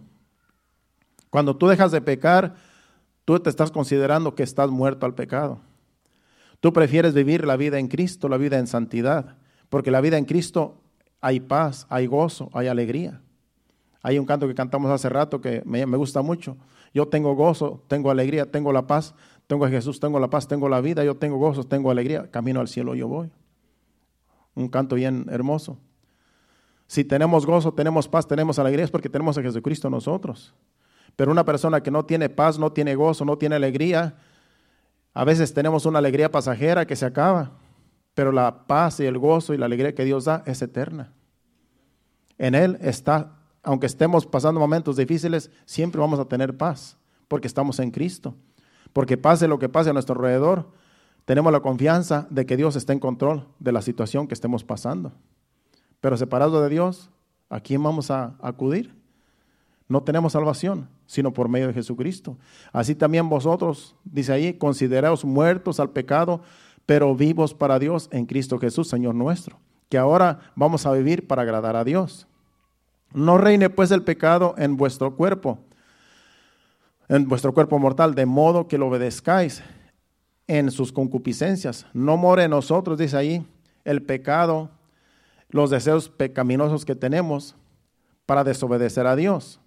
Cuando tú dejas de pecar, tú te estás considerando que estás muerto al pecado. Tú prefieres vivir la vida en Cristo, la vida en santidad, porque la vida en Cristo hay paz, hay gozo, hay alegría. Hay un canto que cantamos hace rato que me, gusta mucho. Yo tengo gozo, tengo alegría, tengo la paz, tengo a Jesús, tengo la paz, tengo la vida, yo tengo gozo, tengo alegría, camino al cielo yo voy. Un canto bien hermoso. Si tenemos gozo, tenemos paz, tenemos alegría, es porque tenemos a Jesucristo nosotros. Pero una persona que no tiene paz, no tiene gozo, no tiene alegría, a veces tenemos una alegría pasajera que se acaba, pero la paz y el gozo y la alegría que Dios da es eterna. En Él está, aunque estemos pasando momentos difíciles, siempre vamos a tener paz, porque estamos en Cristo. Porque pase lo que pase a nuestro alrededor, tenemos la confianza de que Dios está en control de la situación que estemos pasando. Pero separado de Dios, ¿a quién vamos a acudir? No tenemos salvación, sino por medio de Jesucristo. Así también vosotros, dice ahí, consideraos muertos al pecado, pero vivos para Dios en Cristo Jesús, Señor nuestro. Que ahora vamos a vivir para agradar a Dios. No reine pues el pecado en vuestro cuerpo, en vuestro cuerpo mortal, de modo que lo obedezcáis en sus concupiscencias. No more en nosotros, dice ahí, el pecado los deseos pecaminosos que tenemos para desobedecer a Dios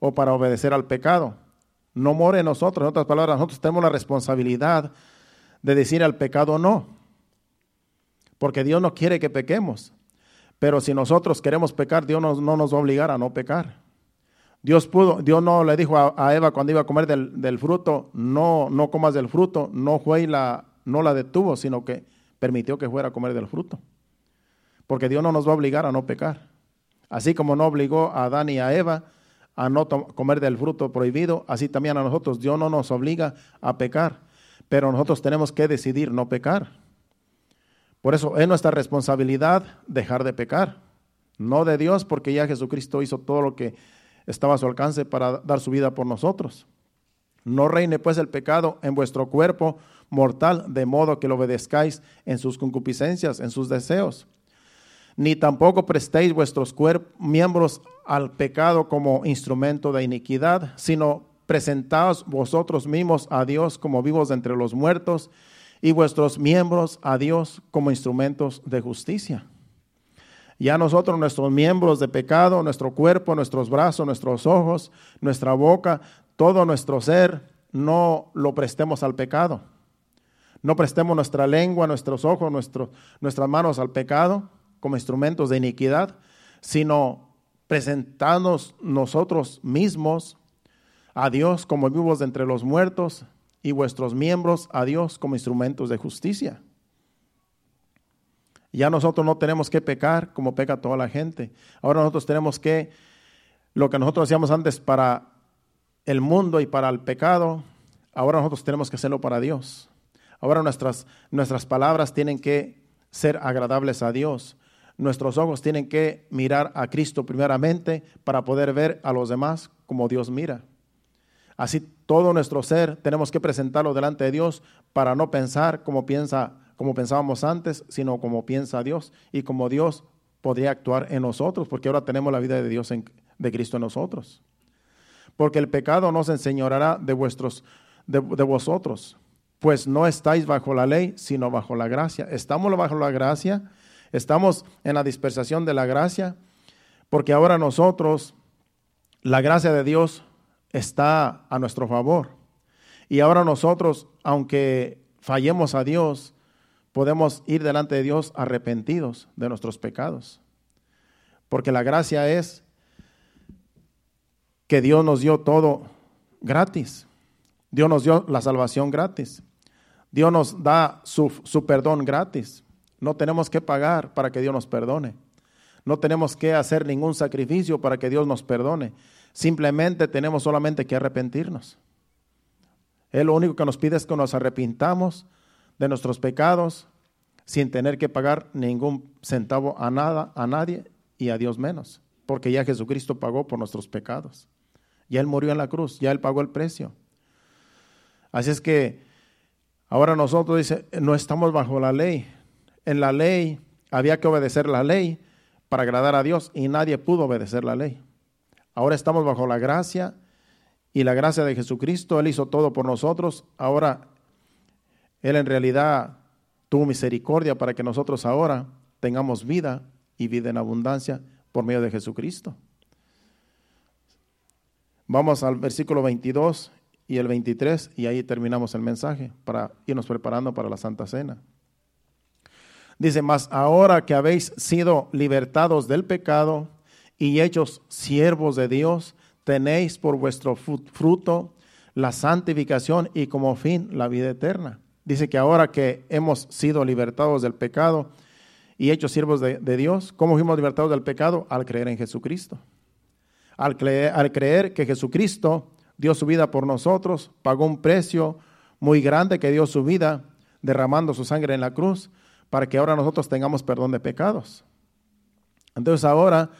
o para obedecer al pecado. No more en nosotros, en otras palabras, nosotros tenemos la responsabilidad de decir al pecado no, porque Dios no quiere que pequemos. Pero si nosotros queremos pecar, Dios no, nos va a obligar a no pecar. Dios pudo, Dios no le dijo a, Eva cuando iba a comer del, fruto, no, no comas del fruto, no fue y la, no la detuvo, sino que permitió que fuera a comer del fruto porque Dios no nos va a obligar a no pecar. Así como no obligó a Adán y a Eva a no comer del fruto prohibido, así también a nosotros Dios no nos obliga a pecar, pero nosotros tenemos que decidir no pecar. Por eso es nuestra responsabilidad dejar de pecar, no de Dios, porque ya Jesucristo hizo todo lo que estaba a su alcance para dar su vida por nosotros. No reine pues el pecado en vuestro cuerpo mortal, de modo que lo obedezcáis en sus concupiscencias, en sus deseos ni tampoco prestéis vuestros miembros al pecado como instrumento de iniquidad, sino presentaos vosotros mismos a Dios como vivos entre los muertos y vuestros miembros a Dios como instrumentos de justicia. Ya nosotros, nuestros miembros de pecado, nuestro cuerpo, nuestros brazos, nuestros ojos, nuestra boca, todo nuestro ser, no lo prestemos al pecado. No prestemos nuestra lengua, nuestros ojos, nuestras manos al pecado como instrumentos de iniquidad, sino presentarnos nosotros mismos a Dios como vivos de entre los muertos y vuestros miembros a Dios como instrumentos de justicia. Ya nosotros no tenemos que pecar como peca toda la gente. Ahora nosotros tenemos que, lo que nosotros hacíamos antes para el mundo y para el pecado, ahora nosotros tenemos que hacerlo para Dios. Ahora nuestras, nuestras palabras tienen que ser agradables a Dios nuestros ojos tienen que mirar a Cristo primeramente para poder ver a los demás como Dios mira. Así todo nuestro ser tenemos que presentarlo delante de Dios para no pensar como piensa como pensábamos antes, sino como piensa Dios y como Dios podría actuar en nosotros, porque ahora tenemos la vida de Dios en, de Cristo en nosotros. Porque el pecado no se de vuestros de vosotros, pues no estáis bajo la ley, sino bajo la gracia. Estamos bajo la gracia Estamos en la dispersación de la gracia, porque ahora nosotros, la gracia de Dios está a nuestro favor. Y ahora nosotros, aunque fallemos a Dios, podemos ir delante de Dios arrepentidos de nuestros pecados. Porque la gracia es que Dios nos dio todo gratis. Dios nos dio la salvación gratis. Dios nos da su, su perdón gratis. No tenemos que pagar para que Dios nos perdone. No tenemos que hacer ningún sacrificio para que Dios nos perdone. Simplemente tenemos solamente que arrepentirnos. Él lo único que nos pide es que nos arrepintamos de nuestros pecados sin tener que pagar ningún centavo a nada, a nadie y a Dios menos, porque ya Jesucristo pagó por nuestros pecados. Ya Él murió en la cruz, ya Él pagó el precio. Así es que ahora nosotros dice, no estamos bajo la ley, en la ley había que obedecer la ley para agradar a Dios y nadie pudo obedecer la ley. Ahora estamos bajo la gracia y la gracia de Jesucristo, Él hizo todo por nosotros. Ahora, Él en realidad tuvo misericordia para que nosotros ahora tengamos vida y vida en abundancia por medio de Jesucristo. Vamos al versículo 22 y el 23 y ahí terminamos el mensaje para irnos preparando para la Santa Cena. Dice, mas ahora que habéis sido libertados del pecado y hechos siervos de Dios, tenéis por vuestro fruto la santificación y como fin la vida eterna. Dice que ahora que hemos sido libertados del pecado y hechos siervos de, Dios, ¿cómo fuimos libertados del pecado? Al creer en Jesucristo. Al, creer que Jesucristo dio su vida por nosotros, pagó un precio muy grande que dio su vida derramando su sangre en la cruz para que ahora nosotros tengamos perdón de pecados. Entonces ahora,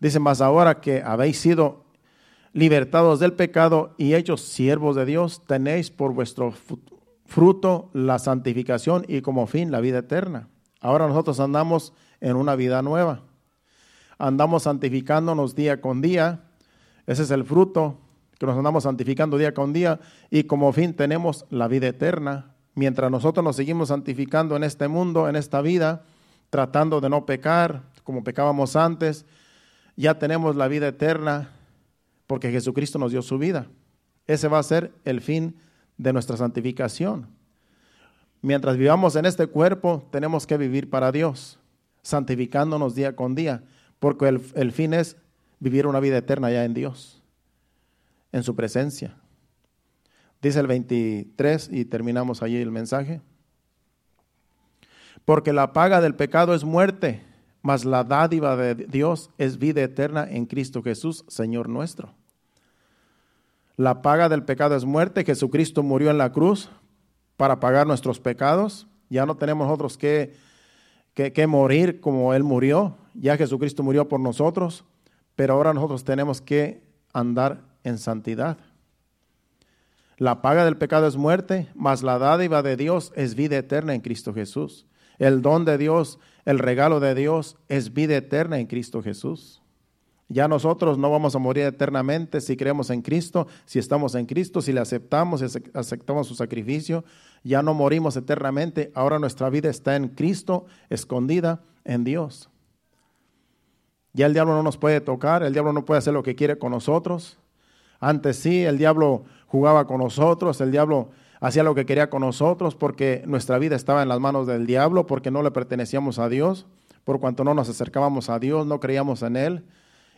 dice más ahora que habéis sido libertados del pecado y hechos siervos de Dios, tenéis por vuestro fruto la santificación y como fin la vida eterna. Ahora nosotros andamos en una vida nueva. Andamos santificándonos día con día. Ese es el fruto que nos andamos santificando día con día y como fin tenemos la vida eterna. Mientras nosotros nos seguimos santificando en este mundo, en esta vida, tratando de no pecar como pecábamos antes, ya tenemos la vida eterna porque Jesucristo nos dio su vida. Ese va a ser el fin de nuestra santificación. Mientras vivamos en este cuerpo, tenemos que vivir para Dios, santificándonos día con día, porque el, el fin es vivir una vida eterna ya en Dios, en su presencia. Dice el 23 y terminamos allí el mensaje. Porque la paga del pecado es muerte, mas la dádiva de Dios es vida eterna en Cristo Jesús, Señor nuestro. La paga del pecado es muerte. Jesucristo murió en la cruz para pagar nuestros pecados. Ya no tenemos nosotros que, que, morir como Él murió. Ya Jesucristo murió por nosotros. Pero ahora nosotros tenemos que andar en santidad. La paga del pecado es muerte, mas la dádiva de Dios es vida eterna en Cristo Jesús. El don de Dios, el regalo de Dios es vida eterna en Cristo Jesús. Ya nosotros no vamos a morir eternamente si creemos en Cristo, si estamos en Cristo, si le aceptamos, si aceptamos su sacrificio. Ya no morimos eternamente, ahora nuestra vida está en Cristo, escondida en Dios. Ya el diablo no nos puede tocar, el diablo no puede hacer lo que quiere con nosotros. Antes sí, el diablo jugaba con nosotros, el diablo hacía lo que quería con nosotros porque nuestra vida estaba en las manos del diablo, porque no le pertenecíamos a Dios, por cuanto no nos acercábamos a Dios, no creíamos en Él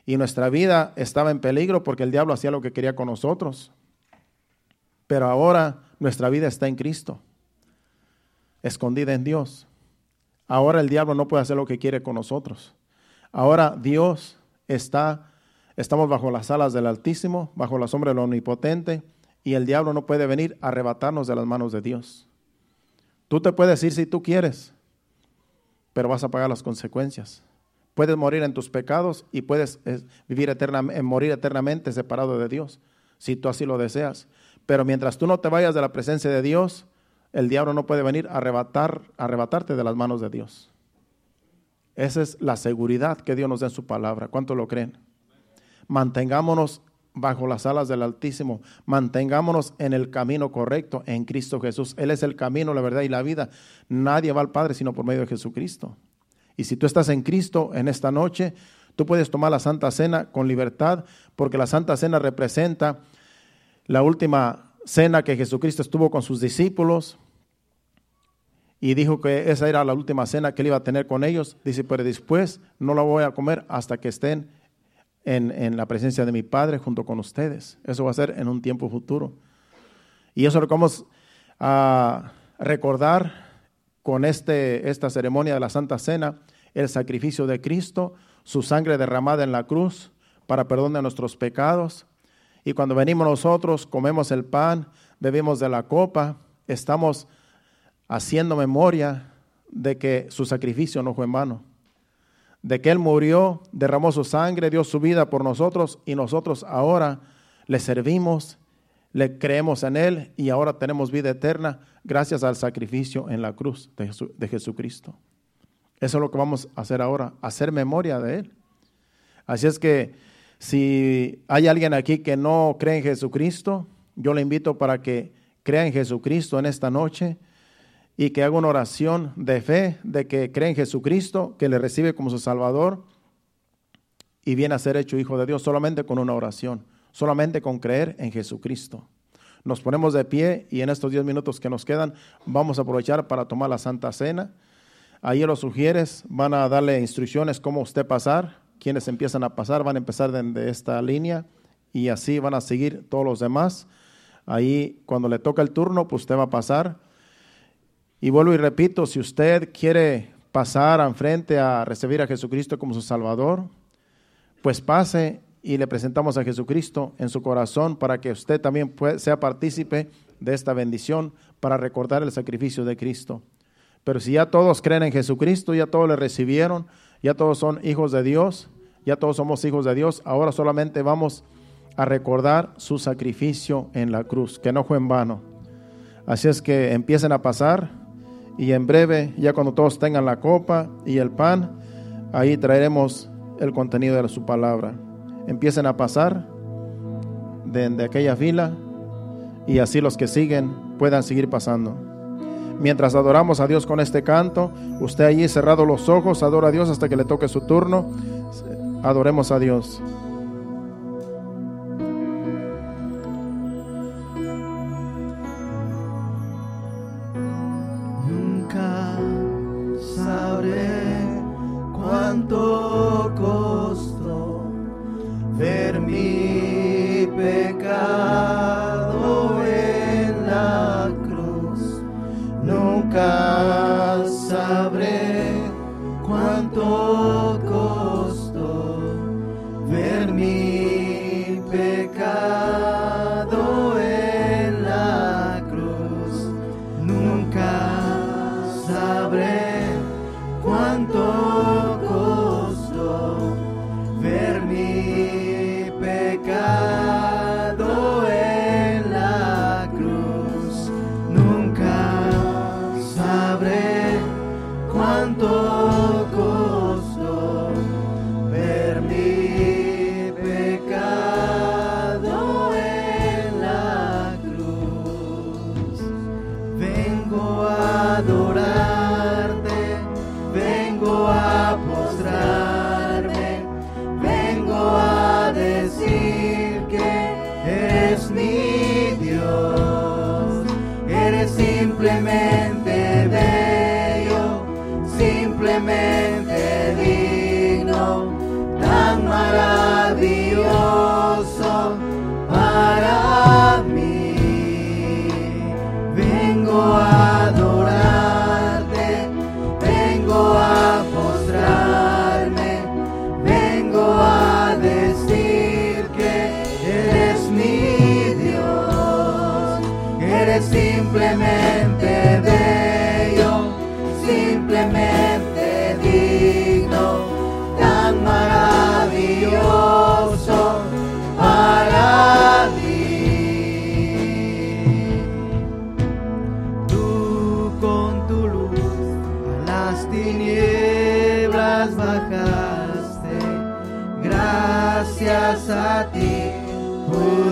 y nuestra vida estaba en peligro porque el diablo hacía lo que quería con nosotros. Pero ahora nuestra vida está en Cristo, escondida en Dios. Ahora el diablo no puede hacer lo que quiere con nosotros. Ahora Dios está, estamos bajo las alas del Altísimo, bajo la sombra del Omnipotente, y el diablo no puede venir a arrebatarnos de las manos de Dios. Tú te puedes ir si tú quieres, pero vas a pagar las consecuencias. Puedes morir en tus pecados y puedes eh, vivir eternamente, morir eternamente separado de Dios, si tú así lo deseas. Pero mientras tú no te vayas de la presencia de Dios, el diablo no puede venir a arrebatar, arrebatarte de las manos de Dios. Esa es la seguridad que Dios nos da en su palabra. ¿Cuánto lo creen? Mantengámonos bajo las alas del Altísimo. Mantengámonos en el camino correcto, en Cristo Jesús. Él es el camino, la verdad y la vida. Nadie va al Padre sino por medio de Jesucristo. Y si tú estás en Cristo en esta noche, tú puedes tomar la Santa Cena con libertad, porque la Santa Cena representa la última cena que Jesucristo estuvo con sus discípulos y dijo que esa era la última cena que él iba a tener con ellos. Dice, pero después no la voy a comer hasta que estén en, en, la presencia de mi Padre junto con ustedes. Eso va a ser en un tiempo futuro. Y eso lo vamos a recordar con este, esta ceremonia de la Santa Cena el sacrificio de Cristo, su sangre derramada en la cruz para perdón de nuestros pecados. Y cuando venimos nosotros, comemos el pan, bebemos de la copa, estamos haciendo memoria de que su sacrificio no fue en vano, de que Él murió, derramó su sangre, dio su vida por nosotros y nosotros ahora le servimos, le creemos en Él y ahora tenemos vida eterna gracias al sacrificio en la cruz de, Jesucristo. Eso es lo que vamos a hacer ahora, hacer memoria de Él. Así es que Si hay alguien aquí que no cree en Jesucristo, yo le invito para que crea en Jesucristo en esta noche y que haga una oración de fe, de que cree en Jesucristo, que le recibe como su Salvador y viene a ser hecho hijo de Dios solamente con una oración, solamente con creer en Jesucristo. Nos ponemos de pie y en estos diez minutos que nos quedan vamos a aprovechar para tomar la Santa Cena. Ahí los sugieres van a darle instrucciones cómo usted pasar. Quienes empiezan a pasar van a empezar de esta línea y así van a seguir todos los demás. Ahí cuando le toca el turno, pues usted va a pasar. Y vuelvo y repito, si usted quiere pasar enfrente a recibir a Jesucristo como su Salvador, pues pase y le presentamos a Jesucristo en su corazón para que usted también sea partícipe de esta bendición para recordar el sacrificio de Cristo. Pero si ya todos creen en Jesucristo, ya todos le recibieron, ya todos son hijos de Dios, ya todos somos hijos de Dios, ahora solamente vamos a recordar su sacrificio en la cruz, que no fue en vano. Así es que empiecen a pasar y en breve, ya cuando todos tengan la copa y el pan, ahí traeremos el contenido de su palabra. Empiecen a pasar de, aquella fila y así los que siguen puedan seguir pasando. Mientras adoramos a Dios con este canto, usted allí cerrado los ojos, adora a Dios hasta que le toque su turno. Adoremos a Dios.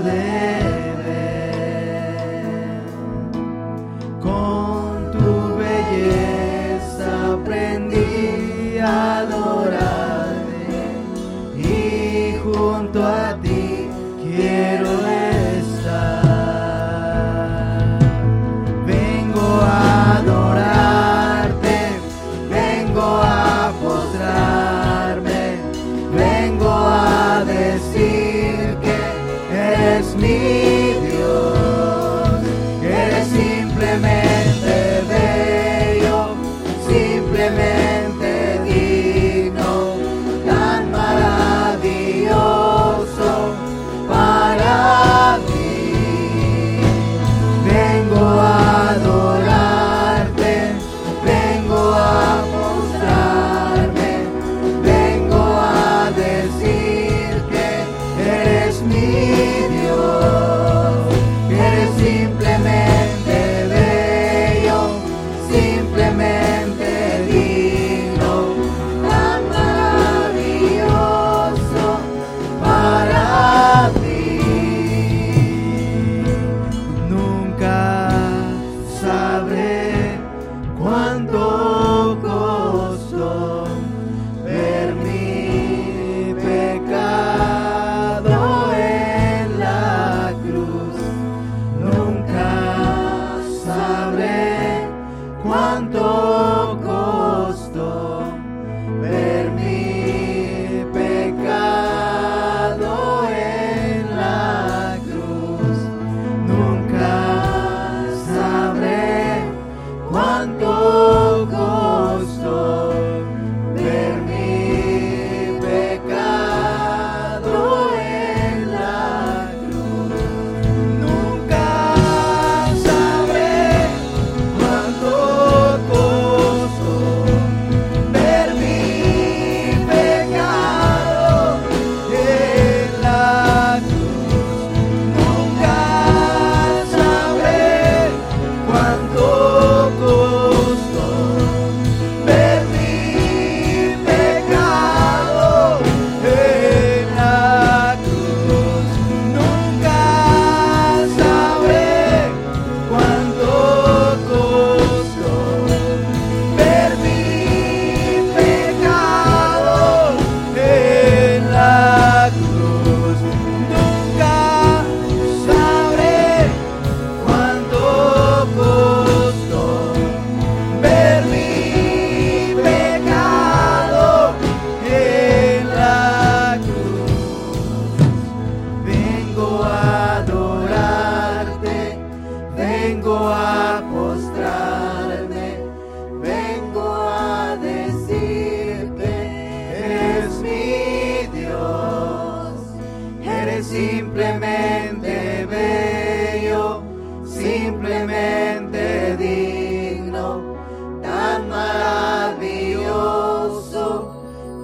Me.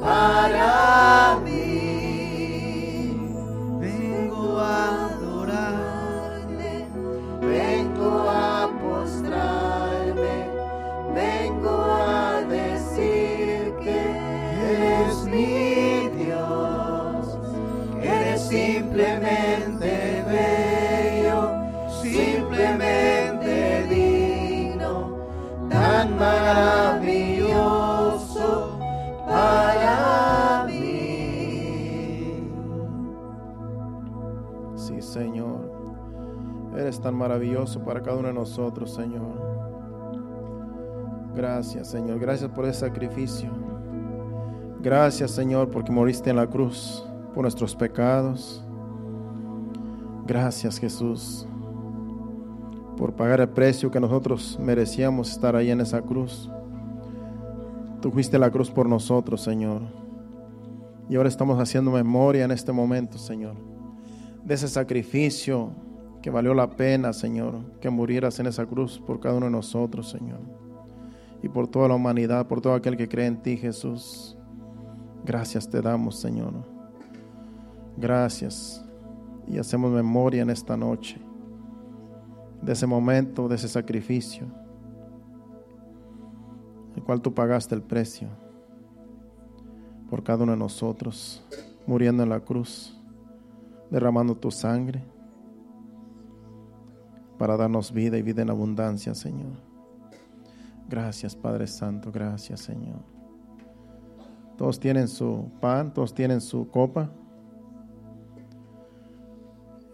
Para maravilloso para cada uno de nosotros, Señor. Gracias, Señor. Gracias por ese sacrificio. Gracias, Señor, porque moriste en la cruz por nuestros pecados. Gracias, Jesús, por pagar el precio que nosotros merecíamos estar ahí en esa cruz. Tú fuiste la cruz por nosotros, Señor. Y ahora estamos haciendo memoria en este momento, Señor de ese sacrificio que valió la pena, Señor, que murieras en esa cruz por cada uno de nosotros, Señor. Y por toda la humanidad, por todo aquel que cree en ti, Jesús. Gracias te damos, Señor. Gracias. Y hacemos memoria en esta noche de ese momento, de ese sacrificio, el cual tú pagaste el precio por cada uno de nosotros, muriendo en la cruz derramando tu sangre para darnos vida y vida en abundancia, Señor. Gracias, Padre Santo, gracias, Señor. Todos tienen su pan, todos tienen su copa.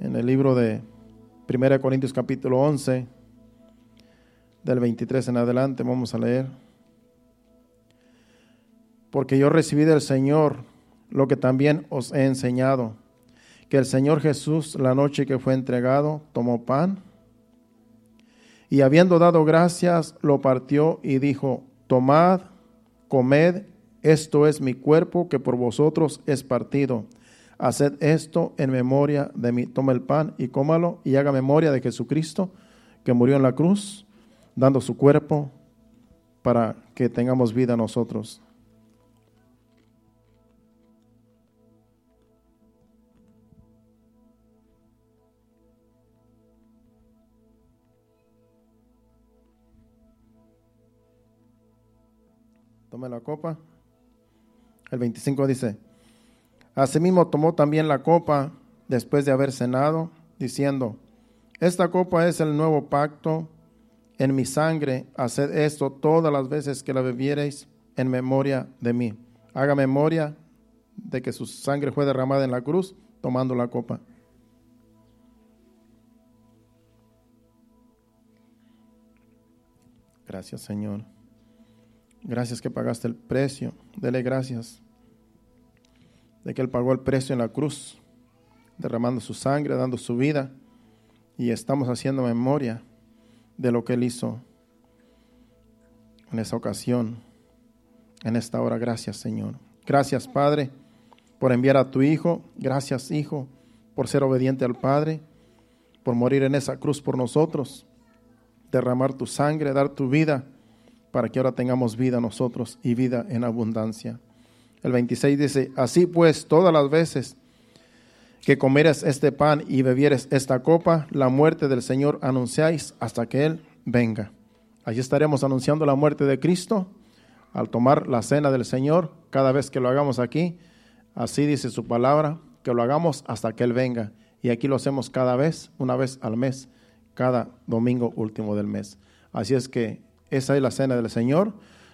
En el libro de 1 Corintios capítulo 11, del 23 en adelante, vamos a leer. Porque yo recibí del Señor lo que también os he enseñado que el Señor Jesús, la noche que fue entregado, tomó pan y habiendo dado gracias, lo partió y dijo, tomad, comed, esto es mi cuerpo que por vosotros es partido. Haced esto en memoria de mí. Toma el pan y cómalo y haga memoria de Jesucristo que murió en la cruz, dando su cuerpo para que tengamos vida nosotros. La copa. El 25 dice, Asimismo tomó también la copa después de haber cenado, diciendo, Esta copa es el nuevo pacto en mi sangre, haced esto todas las veces que la bebiereis en memoria de mí. Haga memoria de que su sangre fue derramada en la cruz tomando la copa. Gracias, Señor. Gracias que pagaste el precio. Dele gracias de que Él pagó el precio en la cruz, derramando su sangre, dando su vida. Y estamos haciendo memoria de lo que Él hizo en esa ocasión, en esta hora. Gracias, Señor. Gracias, Padre, por enviar a tu Hijo. Gracias, Hijo, por ser obediente al Padre, por morir en esa cruz por nosotros derramar tu sangre, dar tu vida, para que ahora tengamos vida nosotros y vida en abundancia. El 26 dice, así pues, todas las veces que comieres este pan y bebieres esta copa, la muerte del Señor anunciáis hasta que Él venga. Allí estaremos anunciando la muerte de Cristo al tomar la cena del Señor, cada vez que lo hagamos aquí. Así dice su palabra, que lo hagamos hasta que Él venga. Y aquí lo hacemos cada vez, una vez al mes cada domingo último del mes. Así es que esa es la cena del Señor.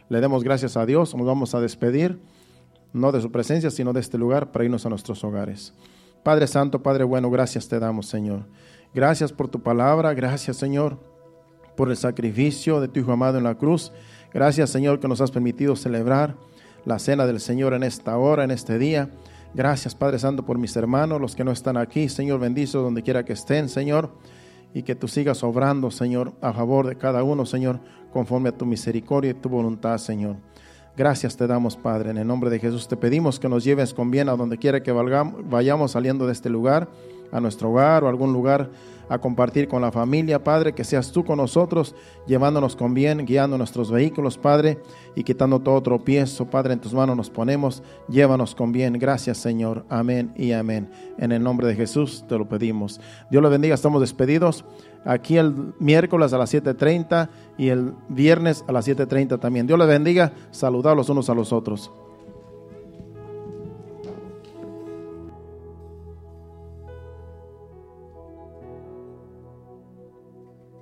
Le demos gracias a Dios. Nos vamos a despedir, no de su presencia, sino de este lugar para irnos a nuestros hogares. Padre Santo, Padre bueno, gracias te damos, Señor. Gracias por tu palabra. Gracias, Señor, por el sacrificio de tu Hijo amado en la cruz. Gracias, Señor, que nos has permitido celebrar la cena del Señor en esta hora, en este día. Gracias, Padre Santo, por mis hermanos, los que no están aquí. Señor, bendizo donde quiera que estén, Señor y que tú sigas obrando, Señor, a favor de cada uno, Señor, conforme a tu misericordia y tu voluntad, Señor. Gracias te damos, Padre. En el nombre de Jesús te pedimos que nos lleves con bien a donde quiera que vayamos saliendo de este lugar, a nuestro hogar o algún lugar a compartir con la familia, Padre, que seas tú con nosotros, llevándonos con bien, guiando nuestros vehículos, Padre, y quitando todo tropiezo, Padre, en tus manos nos ponemos, llévanos con bien. Gracias, Señor. Amén y amén. En el nombre de Jesús te lo pedimos. Dios le bendiga, estamos despedidos. Aquí el miércoles a las 7.30 y el viernes a las 7.30 también. Dios le bendiga, saludad los unos a los otros.